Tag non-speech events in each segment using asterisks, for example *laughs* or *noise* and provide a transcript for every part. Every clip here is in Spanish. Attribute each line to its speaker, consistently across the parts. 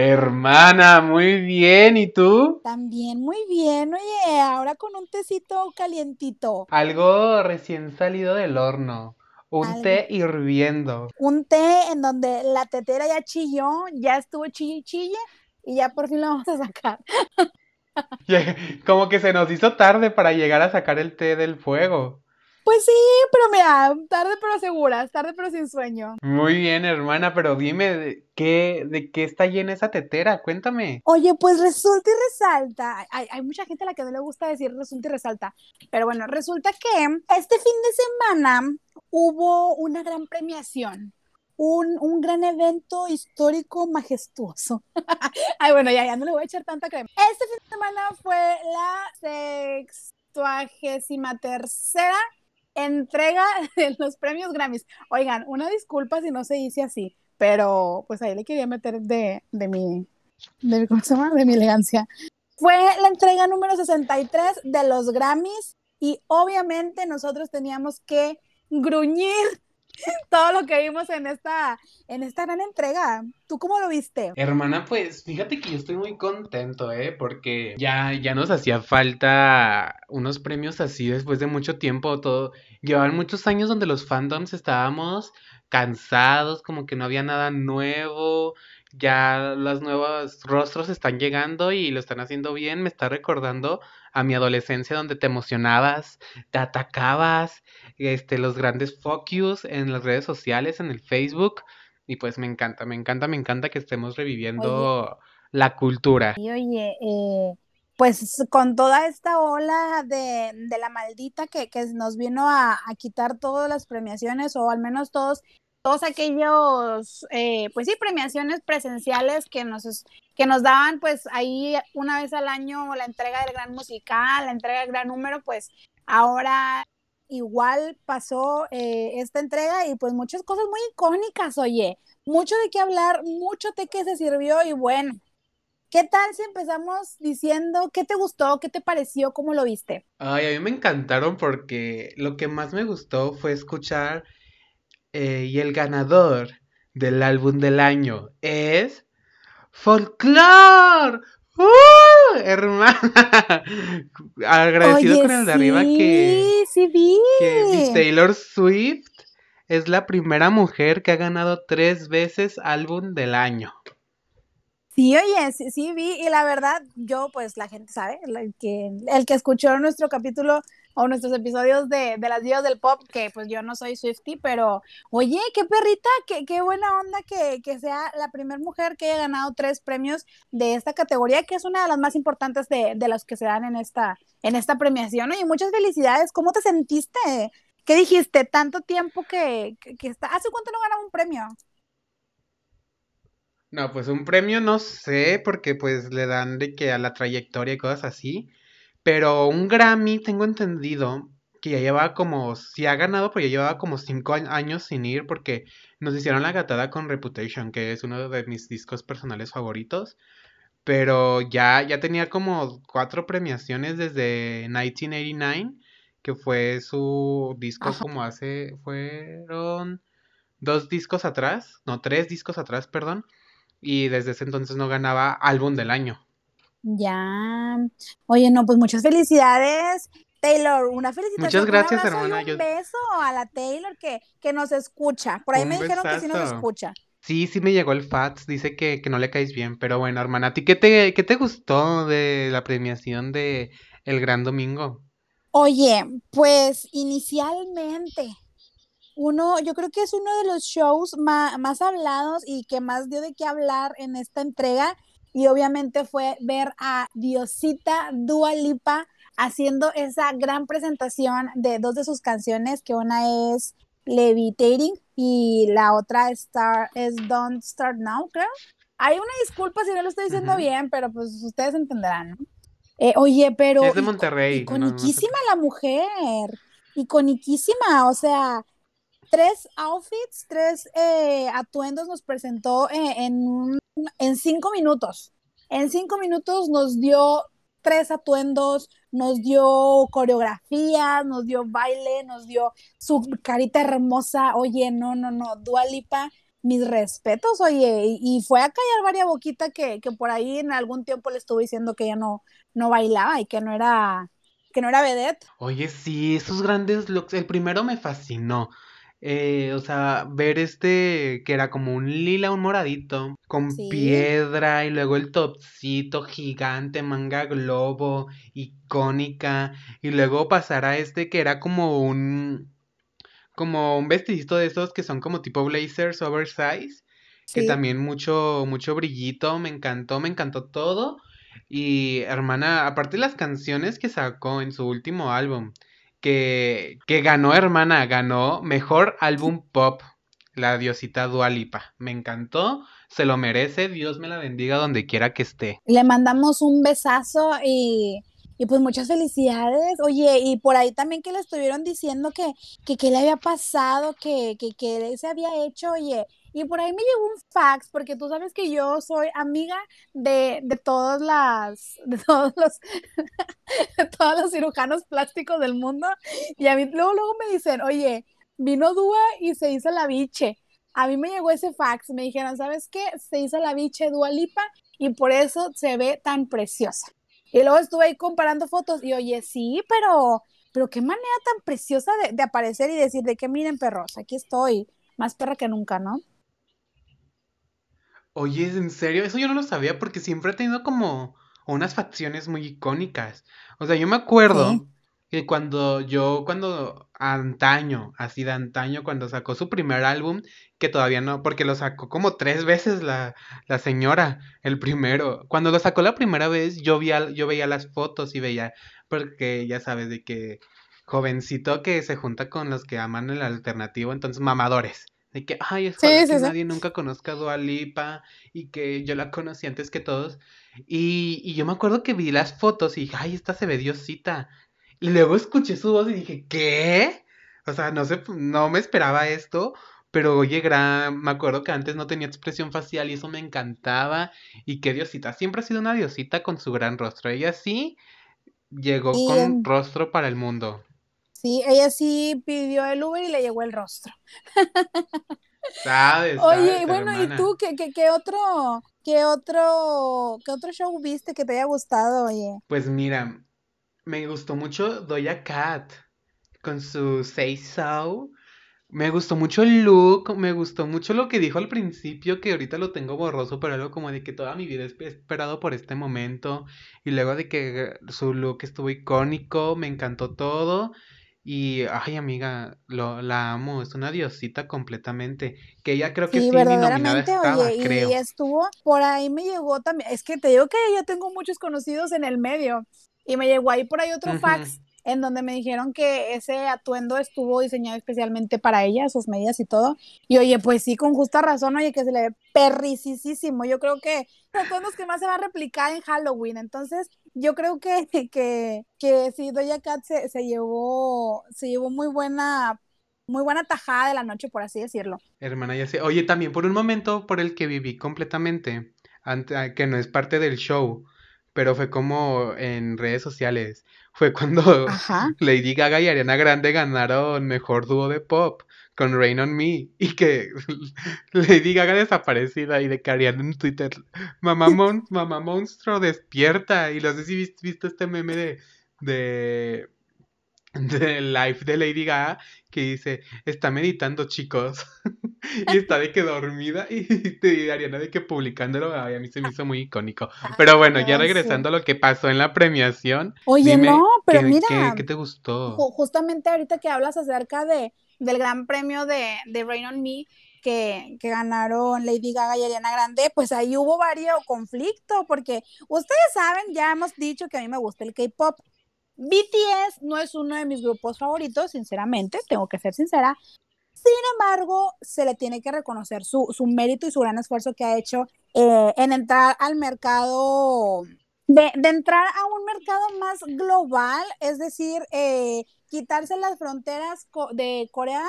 Speaker 1: Hermana, muy bien. ¿Y tú?
Speaker 2: También muy bien. Oye, ahora con un tecito calientito.
Speaker 1: Algo recién salido del horno. Un té hirviendo.
Speaker 2: Un té en donde la tetera ya chilló, ya estuvo chille y chille, y ya por fin lo vamos a sacar. *laughs*
Speaker 1: Como que se nos hizo tarde para llegar a sacar el té del fuego.
Speaker 2: Pues sí, pero mira, tarde pero segura, tarde pero sin sueño.
Speaker 1: Muy bien, hermana, pero dime, ¿de qué, de qué está llena esa tetera? Cuéntame.
Speaker 2: Oye, pues resulta y resalta, hay, hay, mucha gente a la que no le gusta decir resulta y resalta, pero bueno, resulta que este fin de semana hubo una gran premiación. Un, un, gran evento histórico majestuoso. *laughs* Ay, bueno, ya, ya no le voy a echar tanta crema. Este fin de semana fue la sextuagésima tercera entrega *laughs* de los premios Grammys. Oigan, una disculpa si no se dice así, pero pues ahí le quería meter de, de mi, de, ¿cómo se llama? De mi elegancia. Fue la entrega número 63 de los Grammys y obviamente nosotros teníamos que gruñir *laughs* todo lo que vimos en esta, en esta gran entrega. ¿Tú cómo lo viste?
Speaker 1: Hermana, pues fíjate que yo estoy muy contento, ¿eh? Porque ya, ya nos hacía falta unos premios así después de mucho tiempo. Todo. Llevaban muchos años donde los fandoms estábamos cansados, como que no había nada nuevo. Ya los nuevos rostros están llegando y lo están haciendo bien. Me está recordando a mi adolescencia donde te emocionabas, te atacabas, este, los grandes focus en las redes sociales, en el Facebook. Y pues me encanta, me encanta, me encanta que estemos reviviendo la cultura.
Speaker 2: Y oye, eh, pues con toda esta ola de, de la maldita que, que, nos vino a, a, quitar todas las premiaciones, o al menos todos, todos aquellos, eh, pues sí, premiaciones presenciales que nos, que nos daban, pues ahí una vez al año la entrega del gran musical, la entrega del gran número, pues ahora igual pasó eh, esta entrega y pues muchas cosas muy icónicas, oye, mucho de qué hablar, mucho de qué se sirvió y bueno, ¿qué tal si empezamos diciendo qué te gustó, qué te pareció, cómo lo viste?
Speaker 1: Ay, a mí me encantaron porque lo que más me gustó fue escuchar eh, y el ganador del álbum del año es Folklore. ¡Uh! Hermana, *laughs* agradecido con el de arriba que,
Speaker 2: sí vi.
Speaker 1: que Taylor Swift es la primera mujer que ha ganado tres veces álbum del año.
Speaker 2: Sí, oye, sí, sí, vi, y la verdad, yo, pues la gente sabe, el que, el que escuchó nuestro capítulo o nuestros episodios de, de las divas del pop, que pues yo no soy Swifty, pero oye, qué perrita, qué, qué buena onda que, que sea la primera mujer que haya ganado tres premios de esta categoría, que es una de las más importantes de, de las que se dan en esta, en esta premiación. Oye, muchas felicidades, ¿cómo te sentiste? ¿Qué dijiste? Tanto tiempo que, que está. ¿Hace cuánto no ganaba un premio?
Speaker 1: No, pues un premio no sé, porque pues le dan de que a la trayectoria y cosas así. Pero un Grammy, tengo entendido que ya llevaba como, si ha ganado, pero ya llevaba como cinco años sin ir porque nos hicieron la gatada con Reputation, que es uno de mis discos personales favoritos. Pero ya, ya tenía como cuatro premiaciones desde 1989, que fue su disco como hace, fueron dos discos atrás, no, tres discos atrás, perdón. Y desde ese entonces no ganaba álbum del año.
Speaker 2: Ya. Oye, no, pues muchas felicidades. Taylor, una felicitación.
Speaker 1: Muchas gracias,
Speaker 2: un
Speaker 1: hermana.
Speaker 2: Y un beso a la Taylor que, que nos escucha. Por ahí me dijeron que sí nos
Speaker 1: besazo.
Speaker 2: escucha.
Speaker 1: Sí, sí me llegó el Fats, dice que, que no le caes bien, pero bueno, hermana, ¿a ti qué te, qué te gustó de la premiación de El Gran Domingo?
Speaker 2: Oye, pues inicialmente, uno, yo creo que es uno de los shows ma- más, hablados y que más dio de qué hablar en esta entrega. Y obviamente fue ver a Diosita Dua Lipa haciendo esa gran presentación de dos de sus canciones, que una es Levitating y la otra Star, es Don't Start Now, creo. Hay una disculpa si no lo estoy diciendo
Speaker 1: Ujú.
Speaker 2: bien, pero pues ustedes entenderán, ¿no? Eh, oye, pero
Speaker 1: Es de Monterrey, no- no
Speaker 2: iconiquísima la mujer, iconiquísima, o sea, tres outfits, tres eh, atuendos nos presentó eh, en, en cinco minutos. En cinco minutos nos dio tres atuendos, nos dio coreografía, nos dio baile, nos dio su carita hermosa. Oye, no, no, no, Dua Lipa mis respetos, oye, y, fue a callar varias boquita que, que, por ahí en algún tiempo le estuve diciendo que ella no, no bailaba y que no era, que no era vedette.
Speaker 1: Oye, sí, esos grandes looks, el primero me fascinó. Eh, o sea, ver este que era como un lila, un moradito, con piedra y luego el topcito gigante, manga globo, icónica, y luego pasar a este que era como un como un vestidito de esos que son como tipo blazers oversize, que también mucho, mucho brillito, me encantó, me encantó todo. Y hermana, aparte de las canciones que sacó en su último álbum, que, que ganó hermana, ganó mejor álbum pop, la diosita Dualipa. Me encantó, se lo merece, Dios me la bendiga donde quiera que esté.
Speaker 2: Le mandamos un besazo y y pues muchas felicidades. Oye, y por ahí también que le estuvieron diciendo que, que qué le había pasado, que, que, que se había hecho, oye. Y por ahí me llegó un fax, porque tú sabes que yo soy amiga de, de todas las, de todos los, *laughs* de todos los cirujanos plásticos del mundo. Y a mí luego, luego me dicen, oye, vino Dúa y se hizo la biche. A mí me llegó ese fax, me dijeron, ¿sabes qué? Se hizo la biche Dua Lipa y por eso se ve tan preciosa. Y luego estuve ahí comparando fotos y oye, sí, pero, pero qué manera tan preciosa de, aparecer y decir de que miren perros, aquí estoy, más perra que nunca, ¿no?
Speaker 1: Oye, ¿en serio? Eso yo no lo sabía porque siempre he tenido como unas facciones muy icónicas. O sea, yo me acuerdo que cuando yo, cuando antaño, así de antaño, cuando sacó su primer álbum, que todavía no, porque lo sacó como tres veces la, la señora, el primero. Cuando lo sacó la primera vez, yo, vi yo veía las fotos y veía, porque ya sabes, de que jovencito que se junta con los que aman el alternativo, entonces mamadores. De que, ay, es que nadie nunca conozca a Dua Lipa y que yo la conocí antes que todos. Y, y yo me acuerdo que vi las fotos y dije, ay, esta se ve diosita. Y luego escuché su voz y dije, ¿qué? O sea, no sé, no me esperaba esto, pero oye, gran, me acuerdo que antes no tenía expresión facial y eso me encantaba. Y qué diosita, siempre ha sido una diosita con su gran rostro. Ella sí llegó con rostro para el mundo.
Speaker 2: Sí, ella sí pidió el Uber y le llegó el rostro. ¿Sabes? *laughs* Oye, bueno, ¿y tú qué, qué, qué otro, qué otro, qué otro show viste que te haya gustado, oye?
Speaker 1: Pues mira, me gustó mucho Doya Cat con su Say So. Me gustó mucho el look, me gustó mucho lo que dijo al principio, que ahorita lo tengo borroso, pero algo como de que toda mi vida he esperado por este momento. Y luego de que su look estuvo icónico, me encantó todo. Y, ay, amiga, lo, la amo, es una diosita completamente. Que ella creo que sí, verdaderamente,
Speaker 2: oye, y estuvo, por ahí me llegó también, es que te digo que yo tengo muchos conocidos en el medio. Y me llegó ahí por ahí otro fax en donde me dijeron que ese atuendo estuvo diseñado especialmente para ella, sus medidas y todo. Y oye, pues sí, con justa razón, oye, que se le ve perricisísimo. Yo creo que atuendos que más se va a replicar en Halloween. Entonces, yo creo que, que, que sí, Doja Cat se, se llevó, se llevó muy buena muy buena tajada de la noche, por así decirlo.
Speaker 1: Hermana, ya sé. Oye, también por un momento por el que viví completamente, que no es parte del show, pero fue como en redes sociales. Fue cuando *laughs* Lady Gaga y Ariana Grande ganaron mejor dúo de pop con Rain on Me y que *laughs* Lady Gaga desaparecida y de que Ariana en Twitter, mamá, mamá monstruo despierta y no sé si viste, este meme de, de del live de Lady Gaga que dice, está meditando chicos, *laughs* y está de que dormida, y, te Ariana de que publicándolo, a mí se me hizo muy icónico. Pero bueno, ya regresando a lo que pasó en la premiación.
Speaker 2: Oye, no, pero
Speaker 1: mira. ¿qué, te gustó?
Speaker 2: Justamente ahorita que hablas acerca de, del gran premio de, de Rain on Me, que, que, ganaron Lady Gaga y Ariana Grande, pues ahí hubo varios conflictos, porque ustedes saben, ya hemos dicho que a mí me gusta el K-pop, BTS no es uno de mis grupos favoritos, sinceramente, tengo que ser sincera. Sin embargo, se le tiene que reconocer su, mérito y su gran esfuerzo que ha hecho eh, en entrar al mercado, de, entrar a un mercado más global, es decir, eh, quitarse las fronteras de Corea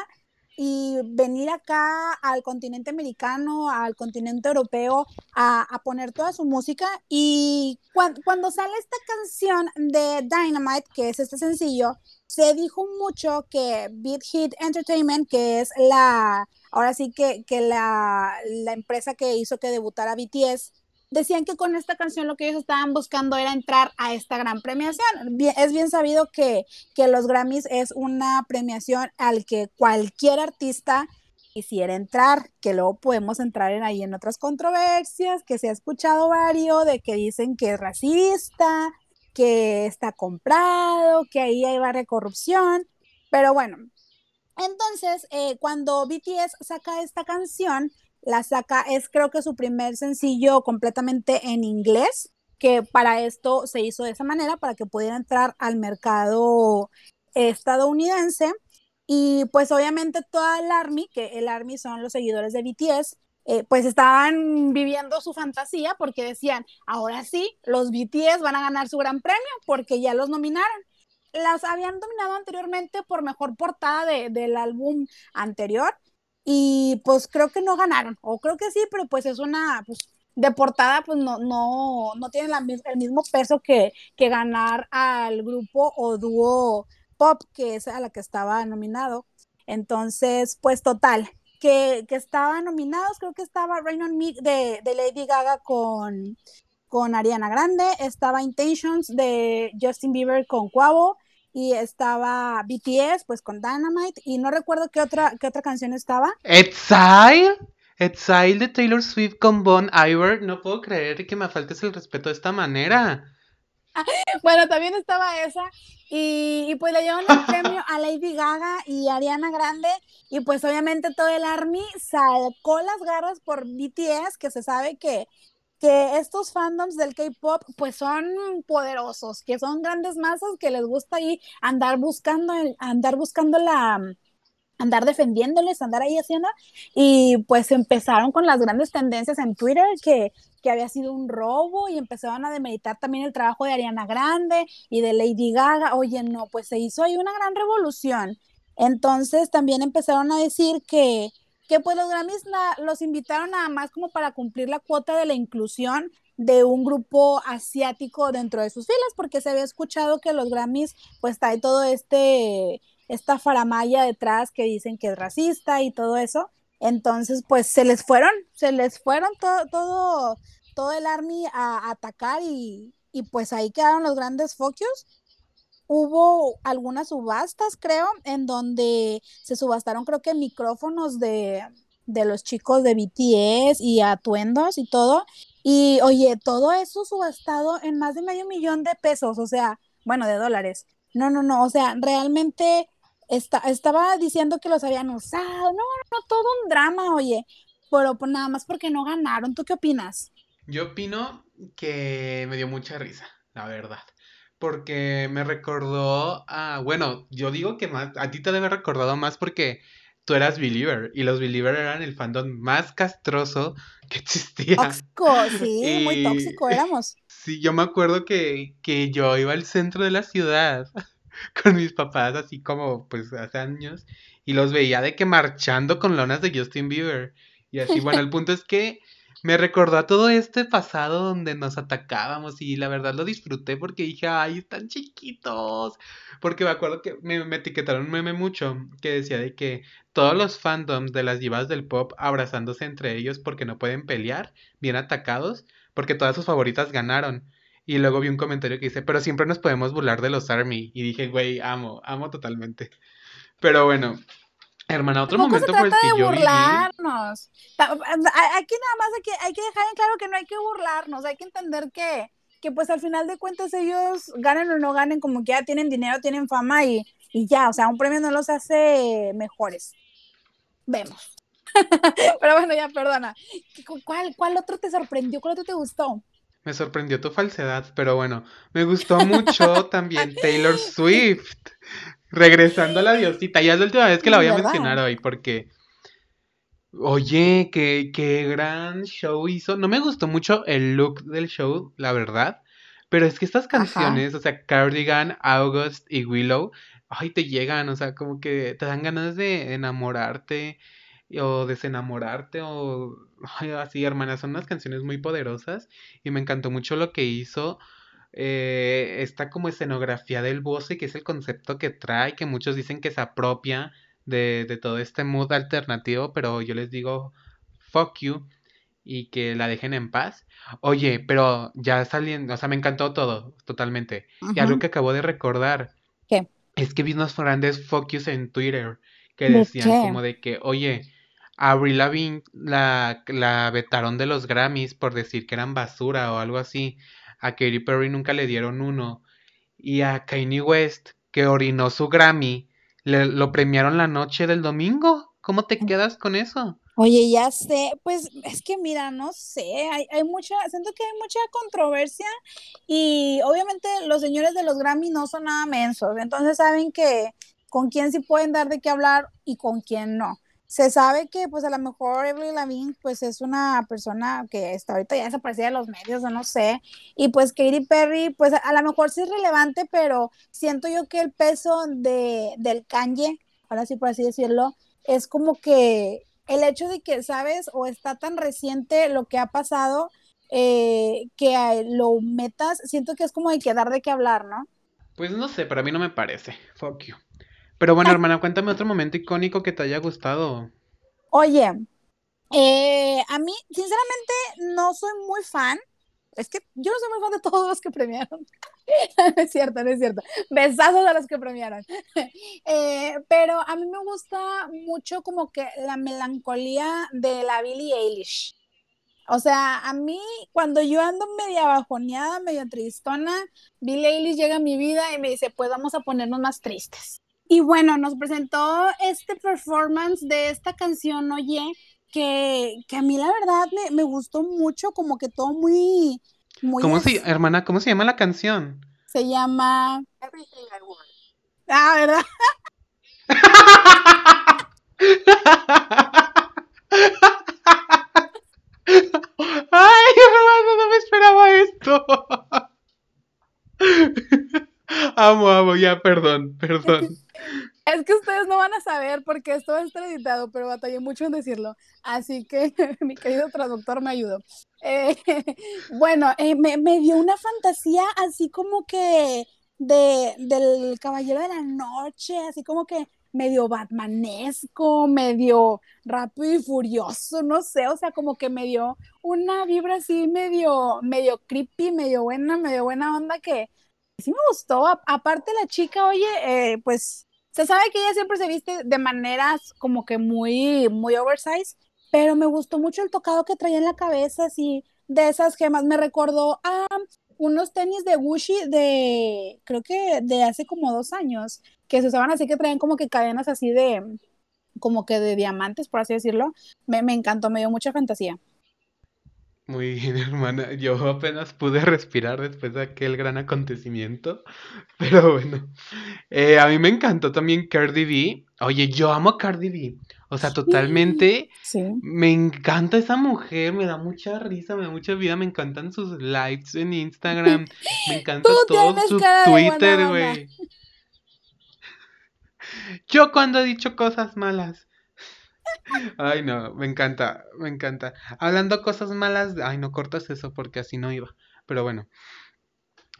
Speaker 2: y venir acá al continente americano, al continente europeo, a, poner toda su música. Y cuando sale esta canción de Dynamite, que es este sencillo, se dijo mucho que Beat Hit Entertainment, que es la ahora sí que, que la, la empresa que hizo que debutara BTS decían que con esta canción lo que ellos estaban buscando era entrar a esta gran premiación. es bien sabido que, que los Grammys es una premiación al que cualquier artista quisiera entrar, que luego podemos entrar en ahí en otras controversias, que se ha escuchado varios de que dicen que es racista, que está comprado, que ahí hay varias corrupción, pero bueno, entonces eh, cuando BTS saca esta canción, la saca, es creo que su primer sencillo completamente en inglés, que para esto se hizo de esa manera, para que pudiera entrar al mercado estadounidense. Y pues obviamente toda el ARMY, que el ARMY son los seguidores de BTS, eh, pues estaban viviendo su fantasía porque decían, ahora sí, los BTS van a ganar su gran premio porque ya los nominaron. Las habían nominado anteriormente por mejor portada del álbum anterior y pues creo que no ganaron, o creo que sí, pero pues es una, pues de portada pues no, no, no tiene el mismo peso que, que ganar al grupo o dúo pop, que es a la que estaba nominado. Entonces, pues total, que, que estaban nominados, creo que estaba Rain on Me de, de Lady Gaga con, con Ariana Grande, estaba Intentions de Justin Bieber con Quavo, y estaba BTS pues con Dynamite y no recuerdo qué otra qué otra canción estaba.
Speaker 1: Exile, Exile de Taylor Swift con Bon Iver, no puedo creer que me faltes el respeto de esta manera. *laughs*
Speaker 2: bueno, también estaba esa y, y pues le llevan el *laughs* premio a Lady Gaga y Ariana Grande y pues obviamente todo el ARMY sacó las garras por BTS que se sabe que que estos fandoms del K-pop pues son poderosos, que son grandes masas que les gusta ahí andar buscando, andar buscando la, andar defendiéndoles, andar ahí haciendo, y pues empezaron con las grandes tendencias en Twitter que, que había sido un robo y empezaron a demeritar también el trabajo de Ariana Grande y de Lady Gaga. Oye, no, pues se hizo ahí una gran revolución. Entonces también empezaron a decir que, que pues los Grammys los invitaron nada más como para cumplir la cuota de la inclusión de un grupo asiático dentro de sus filas, porque se había escuchado que los Grammys pues hay todo este, esta faramaya detrás que dicen que es racista y todo eso. Entonces, pues se les fueron, se les fueron todo, todo, todo el army a, atacar y, y pues ahí quedaron los grandes focos hubo algunas subastas, creo, en donde se subastaron, creo que micrófonos de, de los chicos de BTS y atuendos y todo. Y oye, todo eso subastado en más de medio millón de pesos, o sea, bueno, de dólares. No, no, no, o sea, realmente estaba diciendo que los habían usado. No, no, todo un drama, oye, pero pues nada más porque no ganaron. ¿Tú qué opinas?
Speaker 1: Yo opino que me dio mucha risa, la verdad porque me recordó a, bueno, yo digo que más, a ti te debe recordado más porque tú eras Believer y los Believer eran el fandom más castroso *laughs* que existía.
Speaker 2: Tóxico, sí, muy tóxico éramos. *laughs*
Speaker 1: Sí, yo me acuerdo que, que yo iba al centro de la ciudad *laughs* con mis papás, así como pues hace años, y los veía de que marchando con lonas de Justin Bieber. Y así, bueno, el punto es que me recordó a todo este pasado donde nos atacábamos y la verdad lo disfruté porque dije, ay, están chiquitos. Porque me acuerdo que me, etiquetaron un meme mucho que decía de que todos los fandoms de las divas del pop abrazándose entre ellos porque no pueden pelear, bien atacados, porque todas sus favoritas ganaron. Y luego vi un comentario que dice, pero siempre nos podemos burlar de los ARMY. Y dije, güey, amo, amo totalmente. Pero bueno, Hermana, otro momento por el que yo
Speaker 2: burlarnos. Aquí nada más hay que, hay que dejar en claro que no hay que burlarnos, hay que entender que, que pues al final de cuentas ellos ganen o no ganen, como que ya tienen dinero, tienen fama y, y ya, o sea, un premio no los hace mejores. Vemos. *laughs* Pero bueno, ya perdona. ¿Cuál, ¿Cuál otro te sorprendió? ¿Cuál otro te gustó?
Speaker 1: Me sorprendió tu falsedad, pero bueno, me gustó mucho *laughs* también Taylor Swift. Regresando a la diosita, ya es la última vez que la voy a mencionar hoy, porque. Oye, qué, qué gran show hizo. No me gustó mucho el look del show, la verdad. Pero es que estas canciones, o sea, Cardigan, August y Willow, ay, te llegan, o sea, como que te dan ganas de enamorarte o desenamorarte o ay, así, hermanas, son unas canciones muy poderosas y me encantó mucho lo que hizo eh, esta como escenografía del Bose, que es el concepto que trae, que muchos dicen que se apropia de, de todo este mood alternativo, pero yo les digo fuck you y que la dejen en paz. Oye, pero ya saliendo, o sea, me encantó todo, totalmente. Y algo que acabo de recordar.
Speaker 2: ¿Qué?
Speaker 1: Es que vi unos grandes focus en Twitter que decían como de que, oye, Avril Lavigne la, la vetaron de los Grammys por decir que eran basura o algo así. A Katy Perry nunca le dieron uno. Y a Kanye West, que orinó su Grammy, le, lo premiaron la noche del domingo. ¿Cómo te quedas con eso?
Speaker 2: Oye, ya sé, pues es que mira, no sé, hay, hay mucha, siento que hay mucha controversia y obviamente los señores de los Grammy no son nada mensos, entonces saben que con quién sí pueden dar de qué hablar y con quién no. Se sabe que pues a lo mejor Evelyn Lavigne pues es una persona que hasta ahorita ya desaparecida de los medios o no sé, y pues Katy Perry pues a, lo mejor sí es relevante, pero siento yo que el peso de, del Kanye, ahora sí por así decirlo, es como que el hecho de que, ¿sabes? O está tan reciente lo que ha pasado eh, que lo metas, siento que es como de que dar de qué hablar, ¿no?
Speaker 1: Pues no sé, pero a mí no me parece. Fuck you. Pero bueno, hermana, cuéntame otro momento icónico que te haya gustado.
Speaker 2: Oye, eh, a mí, sinceramente, no soy muy fan es que yo no soy muy fan de todos los que premiaron. *laughs* no es cierto, no es cierto. Besazos a los que premiaron. *laughs* Eh, pero a mí me gusta mucho como que la melancolía de la Billie Eilish. O sea, a mí cuando yo ando media bajoneada, medio tristona, Billie Eilish llega a mi vida y me dice, pues vamos a ponernos más tristes. Y bueno, nos presentó este performance de esta canción, oye, que, a mí la verdad me, gustó mucho, como que todo muy... muy
Speaker 1: ¿Cómo se, hermana, cómo se llama la canción?
Speaker 2: Se llama... Everything I Want. Ah, ¿verdad? *laughs*
Speaker 1: Ay, hermano, no me esperaba esto. *laughs* amo, amo, ya, perdón, perdón.
Speaker 2: Es que ustedes no van a saber porque esto estar editado, pero batallé mucho en decirlo. Así que *laughs* mi querido traductor me ayudó. Eh, *laughs* bueno, eh, me, dio una fantasía así como que de, del Caballero de la Noche, así como que medio batmanesco, medio rápido y furioso, no sé, o sea, como que me dio una vibra así medio, medio creepy, medio buena, medio buena onda que sí me gustó. aparte la chica, oye, eh, pues se sabe que ella siempre se viste de maneras como que muy, muy oversized, pero me gustó mucho el tocado que traía en la cabeza, así, de esas gemas. Me recordó a unos tenis de Gucci de, creo que de hace como dos años, que se usaban así que traían como que cadenas así de, como que de diamantes, por así decirlo. Me, me encantó, me dio mucha fantasía.
Speaker 1: Muy bien, *laughs* hermana. Yo apenas pude respirar después de aquel gran acontecimiento. *laughs* Pero bueno. Eh, a mí me encantó también Cardi B. Oye, yo amo a Cardi B. O sea, totalmente.
Speaker 2: Sí.
Speaker 1: Me encanta esa mujer. Me da mucha risa, me da mucha vida. Me encantan sus likes en Instagram. Me encanta todo su Twitter, güey. Yo cuando he dicho cosas malas. Ay, no, me encanta, me encanta. Hablando cosas malas, ay, no cortas eso porque así no iba. Pero bueno.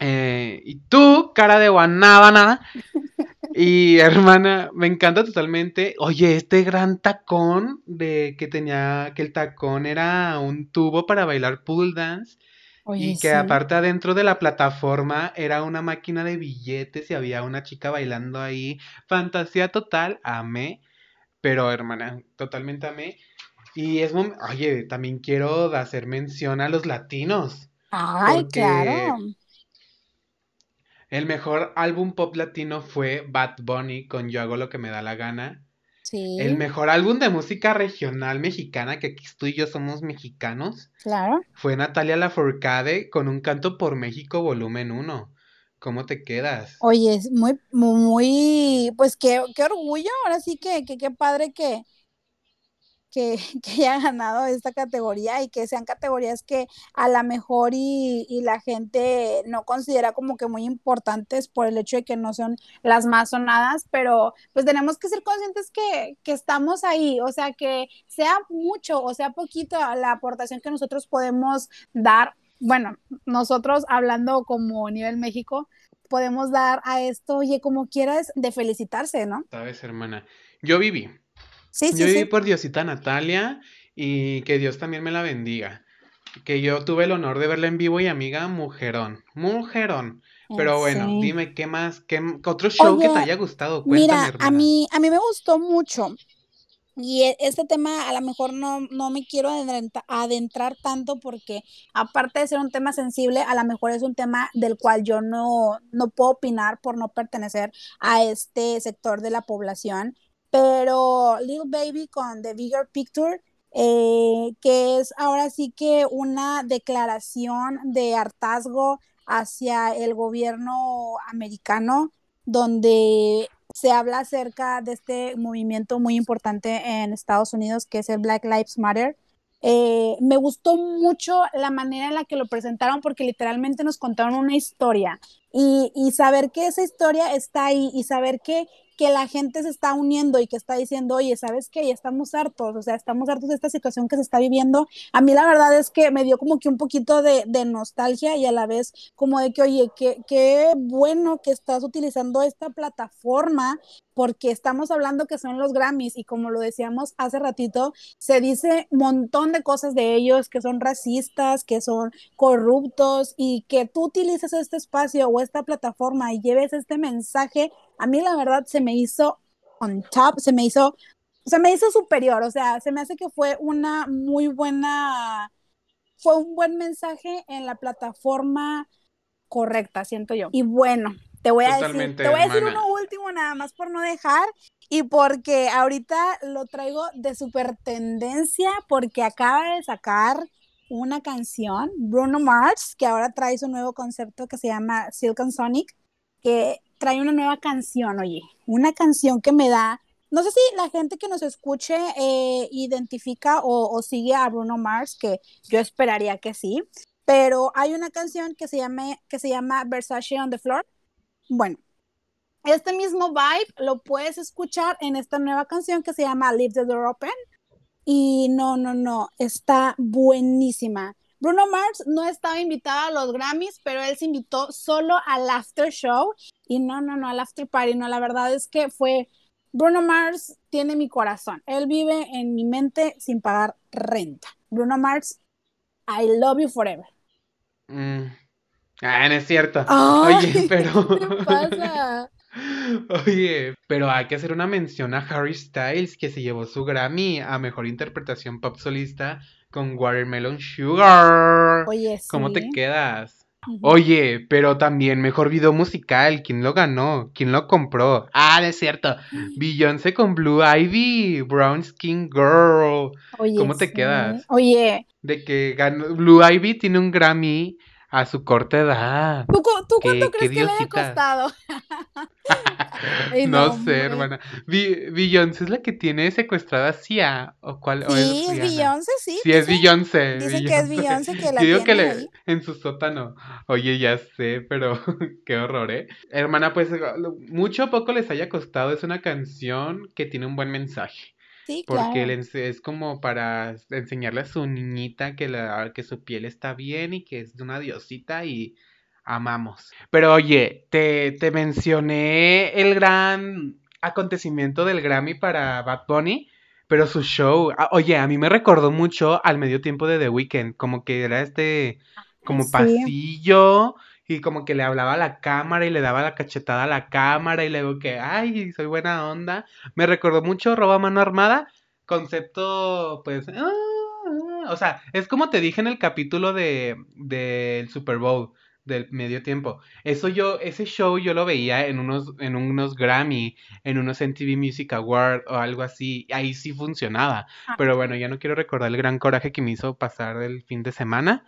Speaker 1: Eh, y tú, cara de guanábana. Y hermana, me encanta totalmente. Oye, este gran tacón de que tenía, que el tacón era un tubo para bailar pool dance. y que aparte adentro de la plataforma era una máquina de billetes y había una chica bailando ahí. Fantasía total, amé. Pero, hermana, totalmente amé. Y es, oye, también quiero hacer mención a los latinos.
Speaker 2: Ay, claro.
Speaker 1: El mejor álbum pop latino fue Bad Bunny con Yo hago lo que me da la gana.
Speaker 2: Sí.
Speaker 1: El mejor álbum de música regional mexicana, que aquí tú y yo somos mexicanos.
Speaker 2: Claro.
Speaker 1: Fue Natalia Lafourcade con un canto por México volumen 1. ¿Cómo te quedas?
Speaker 2: Oye, es muy, muy, pues qué, qué orgullo, ahora sí que, qué padre que, que, *laughs* que, haya ganado esta categoría y que sean categorías que a la mejor y, y, la gente no considera como que muy importantes por el hecho de que no son las más sonadas, pero pues tenemos que ser conscientes que, que estamos ahí, o sea, que sea mucho o sea poquito la aportación que nosotros podemos dar bueno, nosotros hablando como nivel México, podemos dar a esto, oye, como quieras, de felicitarse, ¿no?
Speaker 1: Sabes, hermana. yo viví.
Speaker 2: Sí, sí,
Speaker 1: Yo viví
Speaker 2: sí.
Speaker 1: por Diosita Natalia y que Dios también me la bendiga. Que yo tuve el honor de verla en vivo y amiga, mujerón, mujerón. Pero bueno,
Speaker 2: Sí.
Speaker 1: dime qué más, qué otro show que te haya gustado, cuéntame,
Speaker 2: Mira, a mí, a mí me gustó mucho. Y e- este tema a lo mejor no, no me quiero adrenta- adentrar tanto porque aparte de ser un tema sensible, a lo mejor es un tema del cual yo no, no puedo opinar por no pertenecer a este sector de la población. Pero Little Baby con The Bigger Picture, eh, que es ahora sí que una declaración de hartazgo hacia el gobierno americano, donde se habla acerca de este movimiento muy importante en Estados Unidos, que es el Black Lives Matter. Eh, me gustó mucho la manera en la que lo presentaron porque literalmente nos contaron una historia y, y saber que esa historia está ahí y saber que, que la gente se está uniendo y que está diciendo, oye, ¿sabes qué? Ya estamos hartos, o sea, estamos hartos de esta situación que se está viviendo. A mí la verdad es que me dio como que un poquito de, de nostalgia y a la vez como de que, oye, qué, qué bueno que estás utilizando esta plataforma porque estamos hablando que son los Grammys y como lo decíamos hace ratito, se dice un montón de cosas de ellos que son racistas, que son corruptos y que tú utilices este espacio o esta plataforma y lleves este mensaje, a mí la verdad se me hizo on top, se me hizo, se me hizo superior, o sea, se me hace que fue una muy buena, fue un buen mensaje en la plataforma correcta, siento yo. Y bueno, te voy a decir, te voy a decir
Speaker 1: hermana.
Speaker 2: uno último nada más por no dejar y porque ahorita lo traigo de super tendencia porque acaba de sacar una canción, Bruno Mars, que ahora trae su nuevo concepto que se llama Silk and Sonic, que trae una nueva canción, oye, una canción que me da, no sé si la gente que nos escuche eh, identifica o, sigue a Bruno Mars, que yo esperaría que sí, pero hay una canción que se llama, que se llama Versace on the Floor. Bueno, este mismo vibe lo puedes escuchar en esta nueva canción que se llama Leave the Door Open. Y no, no, no, está buenísima. Bruno Mars no estaba invitado a los Grammys, pero él se invitó solo al after show. Y no, no, no, al after party. No, la verdad es que fue. Bruno Mars tiene mi corazón. Él vive en mi mente sin pagar renta. Bruno Mars, I love you forever.
Speaker 1: Mm. Ah, no es cierto.
Speaker 2: Ay,
Speaker 1: Oye, pero. *laughs*
Speaker 2: ¿qué te pasa?
Speaker 1: Oye, pero hay que hacer una mención a Harry Styles que se llevó su Grammy a mejor interpretación pop solista con Watermelon Sugar.
Speaker 2: Oye,
Speaker 1: ¿Cómo te quedas? Oye, pero también mejor video musical, ¿quién lo ganó? ¿Quién lo compró? Ah, es cierto. Beyoncé con Blue Ivy, Brown Skin Girl.
Speaker 2: Oye,
Speaker 1: ¿Cómo te
Speaker 2: sí.
Speaker 1: quedas?
Speaker 2: Oye,
Speaker 1: De que ganó Blue Ivy tiene un Grammy a su corta edad.
Speaker 2: ¿tú, tú cuánto crees que le haya costado? *laughs* Ay,
Speaker 1: No
Speaker 2: no,
Speaker 1: sé, hermana. Beyoncé es la que tiene secuestrada a Sia. ¿O cuál? o
Speaker 2: Sí, es
Speaker 1: Rihanna?
Speaker 2: Beyoncé, sí.
Speaker 1: Sí, es Beyoncé.
Speaker 2: dicen que es Beyoncé que *laughs* la
Speaker 1: Yo digo que
Speaker 2: tiene
Speaker 1: le,
Speaker 2: ahí.
Speaker 1: en su sótano. Oye, ya sé, pero *laughs* qué horror, ¿eh? Hermana, pues lo- mucho o poco les haya costado. Es una canción que tiene un buen mensaje.
Speaker 2: Sí,
Speaker 1: Porque
Speaker 2: claro.
Speaker 1: es como para enseñarle a su niñita que, la, que su piel está bien y que es de una diosita y amamos. Pero oye, te, te mencioné el gran acontecimiento del Grammy para Bad Bunny, pero su show, ah, oye, a mí me recordó mucho al medio tiempo de The Weeknd, como que era este, como
Speaker 2: sí.
Speaker 1: pasillo. Y como que le hablaba a la cámara y le daba la cachetada a la cámara y luego que, ay, soy buena onda. Me recordó mucho Roba Mano Armada, concepto, pues, ah, ah, o sea, es como te dije en el capítulo de del Super Bowl del medio tiempo. Eso yo, ese show yo lo veía en unos, en unos Grammy, en unos MTV Music Award o algo así. Ahí sí funcionaba.
Speaker 2: Ah.
Speaker 1: Pero bueno, ya no quiero recordar el gran coraje que me hizo pasar el fin de semana.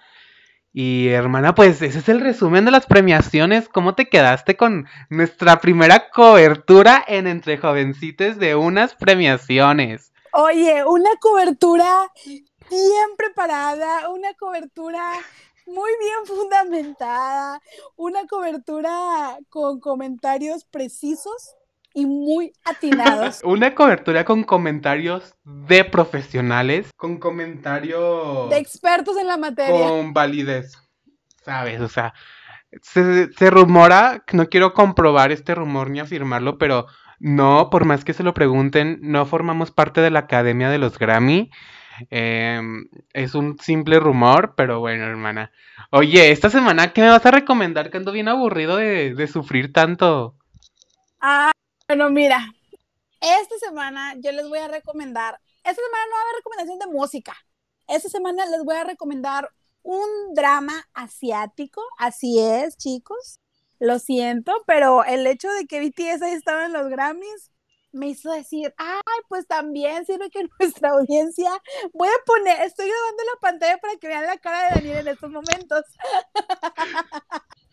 Speaker 1: Y hermana, pues ese es el resumen de las premiaciones. ¿Cómo te quedaste con nuestra primera cobertura en Entre Jovencites de unas premiaciones?
Speaker 2: Oye, una cobertura bien preparada, una cobertura muy bien fundamentada, una cobertura con comentarios precisos y muy atinados. *laughs*
Speaker 1: Una cobertura con comentarios de profesionales, con comentarios
Speaker 2: De expertos en la materia.
Speaker 1: con validez, ¿sabes? O sea, se, se rumora, no quiero comprobar este rumor ni afirmarlo, pero No, por más que se lo pregunten, no formamos parte de la Academia de los Grammy. Em, es un simple rumor, pero bueno, hermana. Oye, esta semana, ¿qué me vas a recomendar? Que ando bien aburrido de, de sufrir tanto.
Speaker 2: Ah, bueno, mira, esta semana yo les voy a recomendar, esta semana no va a haber recomendación de música, esta semana les voy a recomendar un drama asiático, así es, chicos, lo siento, pero el hecho de que BTS ahí estaba en los Grammys me hizo decir, ay, pues también sirve que *laughs* nuestra audiencia, voy a poner, estoy grabando la pantalla para que vean la cara de Daniel en estos momentos. *laughs*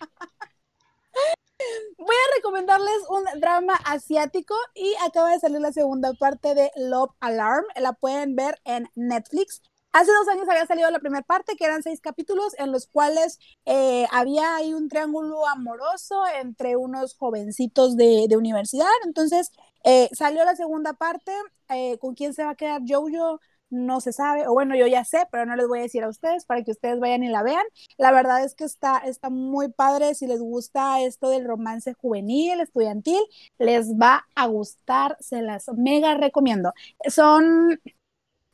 Speaker 2: Voy a recomendarles un drama asiático y acaba de salir la segunda parte de Love Alarm. La pueden ver en Netflix. Hace dos años había salido la primera parte, que eran seis capítulos, en los cuales eh, había ahí un triángulo amoroso entre unos jovencitos de, de universidad. Entonces eh, salió la segunda parte. Eh, ¿Con quién se va a quedar Jojo? No se sabe, o bueno, yo ya sé, pero no les voy a decir a ustedes para que ustedes vayan y la vean. La verdad es que está, está muy padre. Si les gusta esto del romance juvenil, estudiantil, les va a gustar. Se las mega recomiendo. Son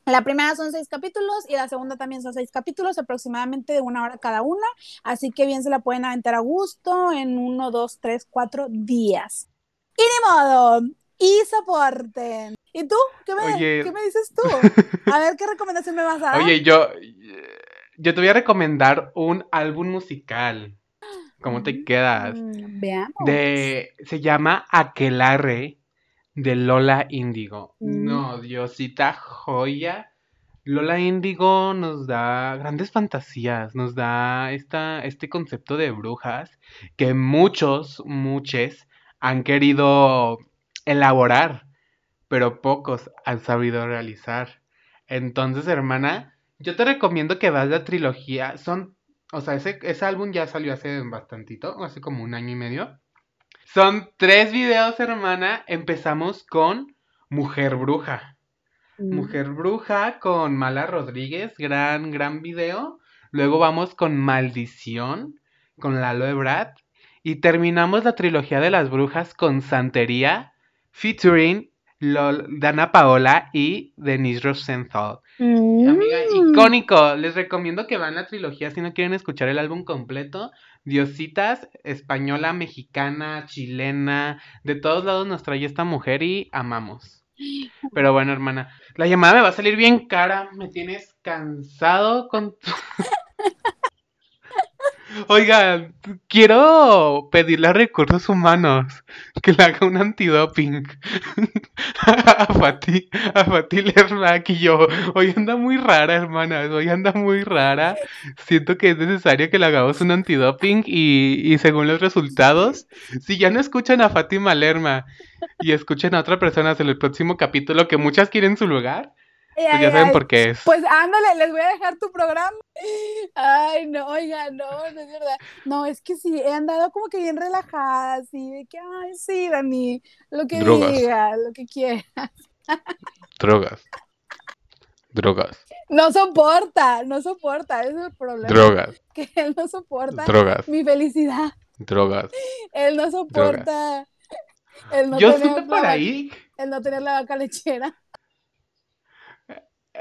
Speaker 2: la primera son seis capítulos y la segunda también son seis capítulos, aproximadamente de una hora cada una. Así que bien se la pueden aventar a gusto en uno, dos, tres, cuatro días. Y ni modo, y soporten. ¿Y tú? ¿Qué me, ¿qué me dices tú? *laughs* A ver, ¿qué recomendación me vas a dar?
Speaker 1: Oye, yo, yo te voy a recomendar un álbum musical. ¿Cómo te quedas?
Speaker 2: Mm, veamos.
Speaker 1: De, se llama Aquelarre de Lola Índigo.
Speaker 2: Mm.
Speaker 1: No, Diosita joya. Lola Índigo nos da grandes fantasías, nos da esta, este concepto de brujas que muchos, muchos han querido elaborar, pero pocos han sabido realizar. Entonces, hermana, yo te recomiendo que veas la trilogía. Son, o sea, ese, ese álbum ya salió hace bastantito, hace como un año y medio. Son tres videos, hermana. Empezamos con Mujer Bruja.
Speaker 2: Mm.
Speaker 1: Mujer Bruja con Mala Rodríguez, gran, gran video. Luego vamos con Maldición, con Lalo Ebrard. Y terminamos la trilogía de las brujas con Santería, featuring Lol- Dana Paola y Denise Rosenthal.
Speaker 2: Mm.
Speaker 1: Amiga, icónico. Les recomiendo que vean la trilogía si no quieren escuchar el álbum completo. Diositas, española, mexicana, chilena, de todos lados nos trae esta mujer y amamos. Pero bueno, hermana, la llamada me va a salir bien cara. Me tienes cansado con tu... *laughs* Oiga, quiero pedirle a recursos humanos que le haga un antidoping *laughs* a Fati, a Fati Lermac y yo. Hoy anda muy rara, hermanas, hoy anda muy rara. Siento que es necesario que le hagamos un antidoping y, y según los resultados, si ya no escuchan a Fátima Lerma y escuchan a otra persona en el próximo capítulo que muchas quieren su lugar,
Speaker 2: Ay,
Speaker 1: pues ya saben
Speaker 2: ay.
Speaker 1: por qué es.
Speaker 2: Pues ándale, les voy a dejar tu programa. Ay, no, oiga, no, no es verdad. No, es que sí, he andado como que bien relajada, así, de que, ay, sí, Dani, lo que
Speaker 1: Drogas.
Speaker 2: diga, lo que quiera.
Speaker 1: Drogas. Drogas.
Speaker 2: No soporta, no soporta, ese es el problema.
Speaker 1: Drogas.
Speaker 2: Que él no soporta
Speaker 1: Drogas.
Speaker 2: mi felicidad.
Speaker 1: Drogas.
Speaker 2: Él no soporta el no
Speaker 1: Yo
Speaker 2: tener
Speaker 1: supe
Speaker 2: la
Speaker 1: por ahí.
Speaker 2: el no tener la vaca lechera.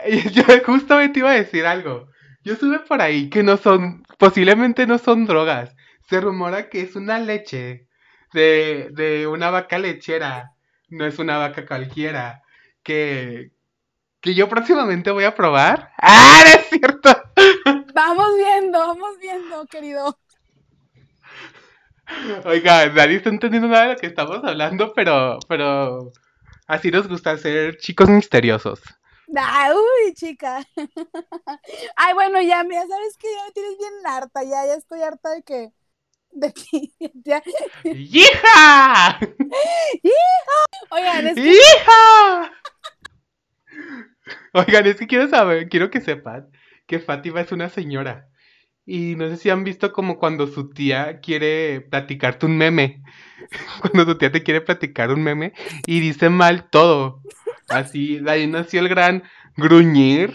Speaker 2: *laughs*
Speaker 1: Yo justamente iba a decir algo. Yo supe por ahí que no son, posiblemente no son drogas. Se rumora que es una leche de, de una vaca lechera. No es una vaca cualquiera. Que, que yo próximamente voy a probar. *laughs* ¡Ah, no es cierto! *laughs*
Speaker 2: Vamos viendo, vamos viendo, querido.
Speaker 1: Oiga, nadie está entendiendo nada de lo que estamos hablando, pero, pero así nos gusta ser chicos misteriosos.
Speaker 2: Ah, uy, chica. Ay, bueno, ya, mira, sabes que ya me tienes bien harta, ya, ya estoy harta de que, de que, *laughs* ya.
Speaker 1: ¡Hija!
Speaker 2: Oigan, es que,
Speaker 1: ¡Hija! Oigan, es que quiero saber, quiero que sepan que Fátima es una señora. Y no sé si han visto como cuando su tía quiere platicarte un meme. *laughs* Cuando tu tía te quiere platicar un meme y dice mal todo. Así, de ahí nació el gran gruñir,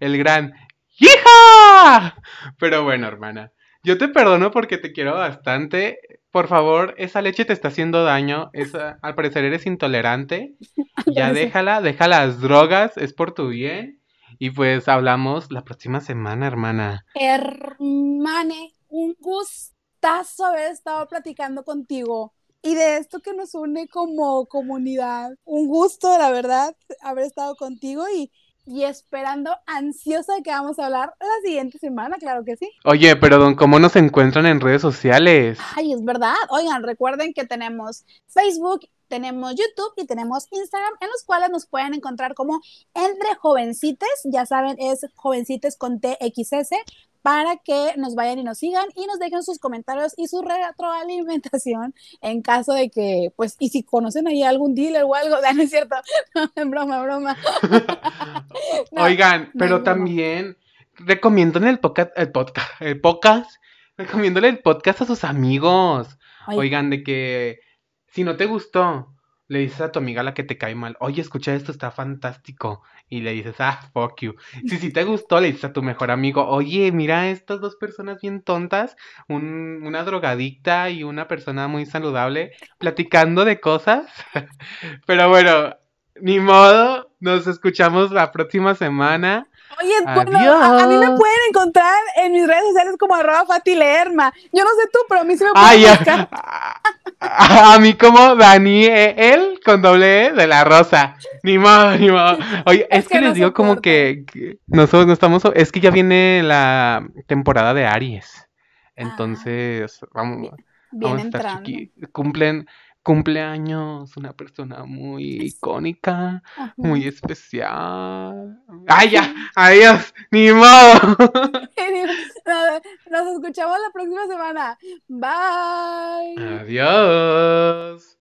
Speaker 1: el gran ¡Hija! Pero bueno, hermana, yo te perdono porque te quiero bastante. por favor, esa leche te está haciendo daño. Esa, al parecer eres intolerante. *laughs* Ya déjala, deja las drogas, es por tu bien. Y pues hablamos la próxima semana, hermana.
Speaker 2: Hermane, un gustazo haber estado platicando contigo y de esto que nos une como comunidad. Un gusto, la verdad, haber estado contigo y, y esperando ansiosa de que vamos a hablar la siguiente semana, claro que sí.
Speaker 1: Oye, pero don, ¿cómo nos encuentran en redes sociales?
Speaker 2: Ay, es verdad. Oigan, recuerden que tenemos Facebook, tenemos YouTube y tenemos Instagram, en los cuales nos pueden encontrar como Entre Jovencites, ya saben, es Jovencites con TXS, para que nos vayan y nos sigan y nos dejen sus comentarios y su retroalimentación en caso de que, pues, y si conocen ahí algún dealer o algo, *laughs* no es cierto, en broma, broma. *laughs*
Speaker 1: Oigan, pero también recomiendo el podcast, el podcast, el podcast, recomiéndole el podcast a sus amigos. Oigan, de que si no te gustó, le dices a tu amiga la que te cae mal, oye, escucha esto, está fantástico. Y le dices, ah, fuck you. Si sí te gustó, le dices a tu mejor amigo, oye, mira estas dos personas bien tontas, una drogadicta y una persona muy saludable, platicando de cosas. *laughs* Pero bueno, ni modo, nos escuchamos la próxima semana.
Speaker 2: Oye, bueno, a, mí me pueden encontrar en mis redes sociales como arroba Fati Lerma. Yo no sé tú, pero a mí sí me pueden buscar. *laughs*
Speaker 1: A, mí como Dani, él con doble E de la rosa. Ni modo, ni modo. Oye, *laughs* es, que, les digo como que, nosotros no estamos, es que ya viene la temporada de Aries. Ah. Entonces, vamos, vamos a estar chiqui. Cumplen cumpleaños, una persona muy icónica, muy especial. ¡Ay, ya! *laughs* ¡Adiós! ¡Ni modo! *laughs*
Speaker 2: Nos escuchamos la próxima semana. Bye.
Speaker 1: Adiós.